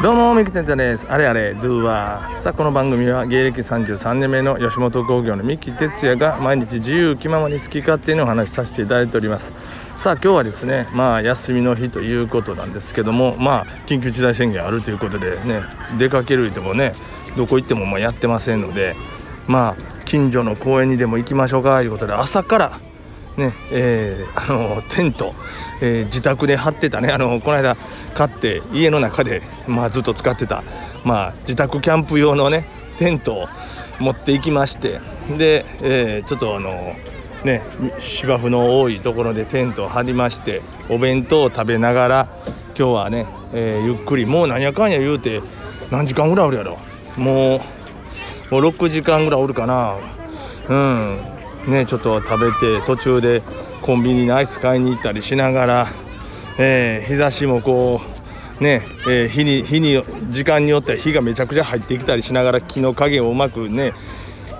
どうも三木哲也です。あれあれドゥワー。さあこの番組は芸歴33年目の吉本興業の三木哲也が毎日自由気ままに好き勝手にお話しさせていただいております。さあ今日はですねまあ休みの日ということなんですけどもまあ緊急事態宣言あるということでね出かけるともねどこ行ってもまあやってませんのでまあ近所の公園にでも行きましょうかということで朝からねえー、あのテント、えー、自宅で張ってたね。あのこの間買って家の中で、まあ、ずっと使ってた、まあ、自宅キャンプ用のねテントを持っていきまして。で、えー、ちょっとあのね芝生の多いところでテントを張りましてお弁当を食べながら今日はね、え、ゆっくりもうなんやかんや言うて何時間ぐらいおるやろ。もうもう6時間ぐらいおるかな。うん。ねちょっと食べて途中でコンビニにアイス買いに行ったりしながら、えー、日差しもこうね、えー、日に日に時間によっては日がめちゃくちゃ入ってきたりしながら木の影をうまくね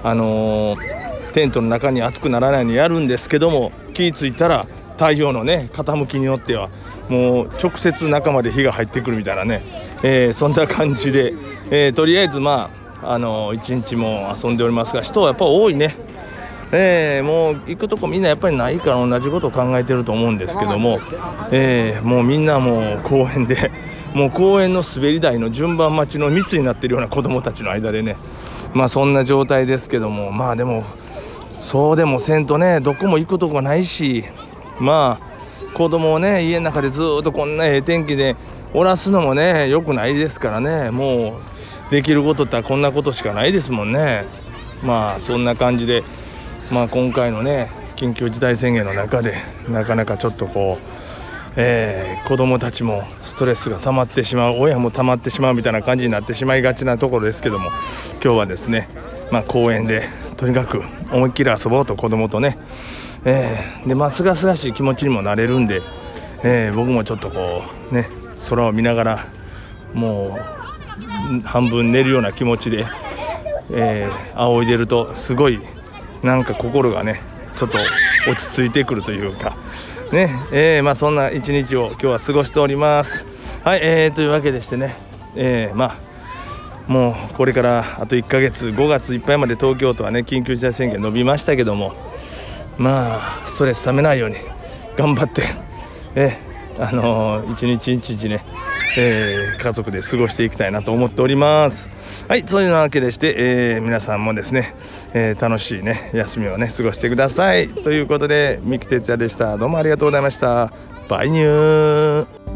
あのー、テントの中に熱くならないようにやるんですけども気ぃ付いたら太陽のね傾きによってはもう直接中まで火が入ってくるみたいなね、えー、そんな感じで、えー、とりあえずまああの一日も遊んでおりますが人はやっぱ多いね。えー、もう行くとこみんなやっぱりないから同じことを考えてると思うんですけども、えー、もうみんなもう公園で もう公園の滑り台の順番待ちの密になってるような子どもたちの間でねまあそんな状態ですけどもまあでもそうでもせんとねどこも行くとこないしまあ子供をね家の中でずっとこんなええ天気でおらすのもね良くないですからねもうできることってこんなことしかないですもんねまあそんな感じで。まあ、今回のね緊急事態宣言の中でなかなかちょっとこう、えー、子どもたちもストレスが溜まってしまう親も溜まってしまうみたいな感じになってしまいがちなところですけども今日はですね、まあ、公園でとにかく思いっきり遊ぼうと子どもとね、え、でまあすがすがしい気持ちにもなれるんで、えー、僕もちょっとこうね空を見ながらもう半分寝るような気持ちで、えー、仰いでるとすごいなんか心がねちょっと落ち着いてくるというかねえー、まあそんな一日を今日は過ごしております。はい、えー、というわけでしてねえー、まあもうこれからあと1ヶ月5月いっぱいまで東京都はね緊急事態宣言伸びましたけどもまあストレスためないように頑張ってえあのー、一日一日ねえー、家族で過ごしていきたいなと思っております。はいそういうわけでして、えー、皆さんもですね、えー、楽しいね休みをね過ごしてください。ということで三木哲也でした。どうもありがとうございました。バイニュー。